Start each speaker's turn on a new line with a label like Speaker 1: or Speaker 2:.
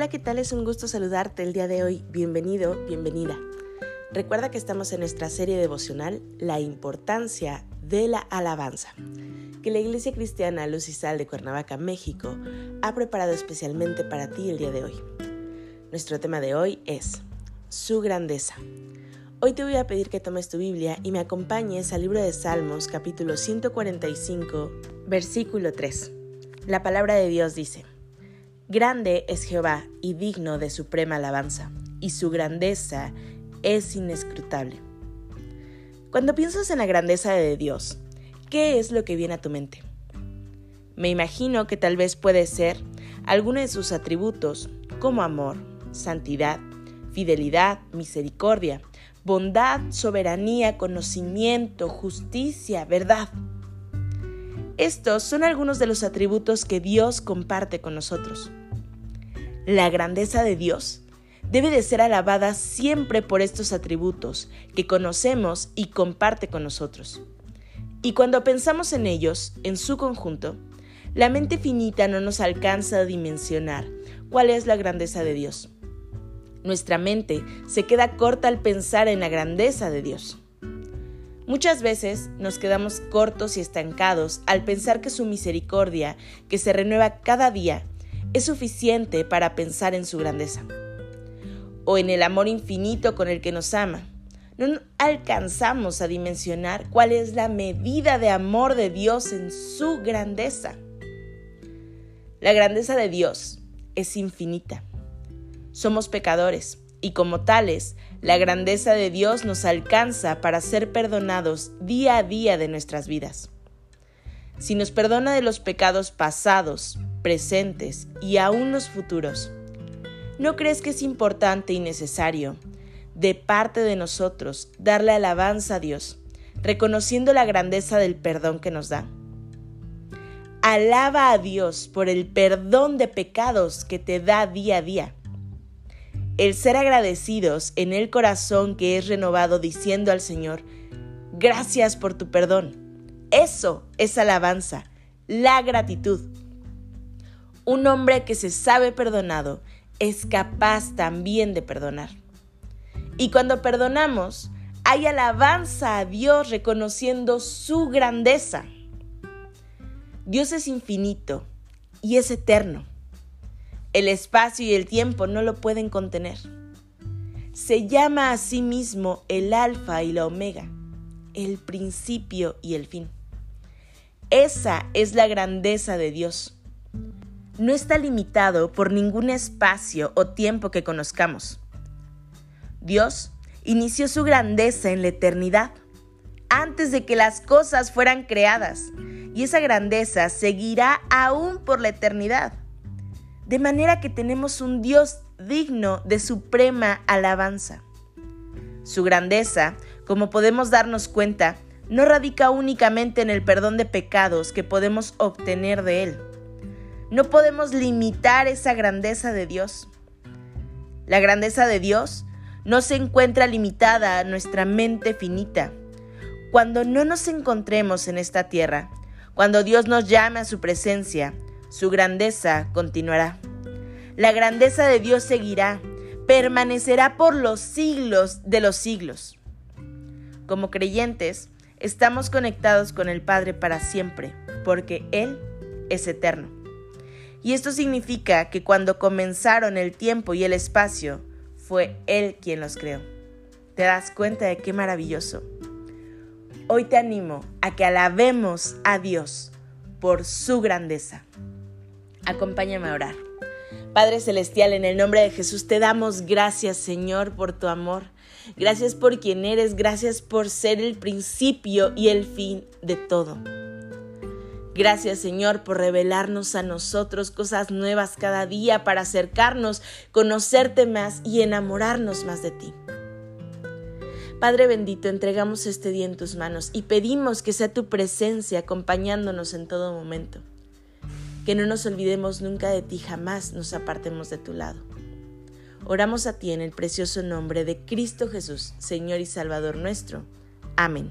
Speaker 1: Hola, ¿qué tal? Es un gusto saludarte el día de hoy. Bienvenido, bienvenida. Recuerda que estamos en nuestra serie devocional La importancia de la alabanza, que la Iglesia Cristiana Luz y Sal de Cuernavaca, México, ha preparado especialmente para ti el día de hoy. Nuestro tema de hoy es Su grandeza. Hoy te voy a pedir que tomes tu Biblia y me acompañes al libro de Salmos capítulo 145, versículo 3. La palabra de Dios dice, Grande es Jehová y digno de suprema alabanza, y su grandeza es inescrutable. Cuando piensas en la grandeza de Dios, ¿qué es lo que viene a tu mente? Me imagino que tal vez puede ser alguno de sus atributos, como amor, santidad, fidelidad, misericordia, bondad, soberanía, conocimiento, justicia, verdad. Estos son algunos de los atributos que Dios comparte con nosotros. La grandeza de Dios debe de ser alabada siempre por estos atributos que conocemos y comparte con nosotros. Y cuando pensamos en ellos, en su conjunto, la mente finita no nos alcanza a dimensionar cuál es la grandeza de Dios. Nuestra mente se queda corta al pensar en la grandeza de Dios. Muchas veces nos quedamos cortos y estancados al pensar que su misericordia, que se renueva cada día, es suficiente para pensar en su grandeza. O en el amor infinito con el que nos ama. No alcanzamos a dimensionar cuál es la medida de amor de Dios en su grandeza. La grandeza de Dios es infinita. Somos pecadores y como tales, la grandeza de Dios nos alcanza para ser perdonados día a día de nuestras vidas. Si nos perdona de los pecados pasados, presentes y aún los futuros, ¿no crees que es importante y necesario, de parte de nosotros, darle alabanza a Dios, reconociendo la grandeza del perdón que nos da? Alaba a Dios por el perdón de pecados que te da día a día el ser agradecidos en el corazón que es renovado diciendo al Señor, gracias por tu perdón. Eso es alabanza, la gratitud. Un hombre que se sabe perdonado es capaz también de perdonar. Y cuando perdonamos, hay alabanza a Dios reconociendo su grandeza. Dios es infinito y es eterno. El espacio y el tiempo no lo pueden contener. Se llama a sí mismo el alfa y la omega, el principio y el fin. Esa es la grandeza de Dios. No está limitado por ningún espacio o tiempo que conozcamos. Dios inició su grandeza en la eternidad, antes de que las cosas fueran creadas, y esa grandeza seguirá aún por la eternidad de manera que tenemos un Dios digno de suprema alabanza. Su grandeza, como podemos darnos cuenta, no radica únicamente en el perdón de pecados que podemos obtener de Él. No podemos limitar esa grandeza de Dios. La grandeza de Dios no se encuentra limitada a nuestra mente finita. Cuando no nos encontremos en esta tierra, cuando Dios nos llame a su presencia, su grandeza continuará. La grandeza de Dios seguirá, permanecerá por los siglos de los siglos. Como creyentes, estamos conectados con el Padre para siempre, porque Él es eterno. Y esto significa que cuando comenzaron el tiempo y el espacio, fue Él quien los creó. ¿Te das cuenta de qué maravilloso? Hoy te animo a que alabemos a Dios por su grandeza. Acompáñame a orar. Padre Celestial, en el nombre de Jesús te damos gracias, Señor, por tu amor. Gracias por quien eres, gracias por ser el principio y el fin de todo. Gracias Señor por revelarnos a nosotros cosas nuevas cada día para acercarnos, conocerte más y enamorarnos más de ti. Padre bendito, entregamos este día en tus manos y pedimos que sea tu presencia acompañándonos en todo momento. Que no nos olvidemos nunca de ti, jamás nos apartemos de tu lado. Oramos a ti en el precioso nombre de Cristo Jesús, Señor y Salvador nuestro. Amén.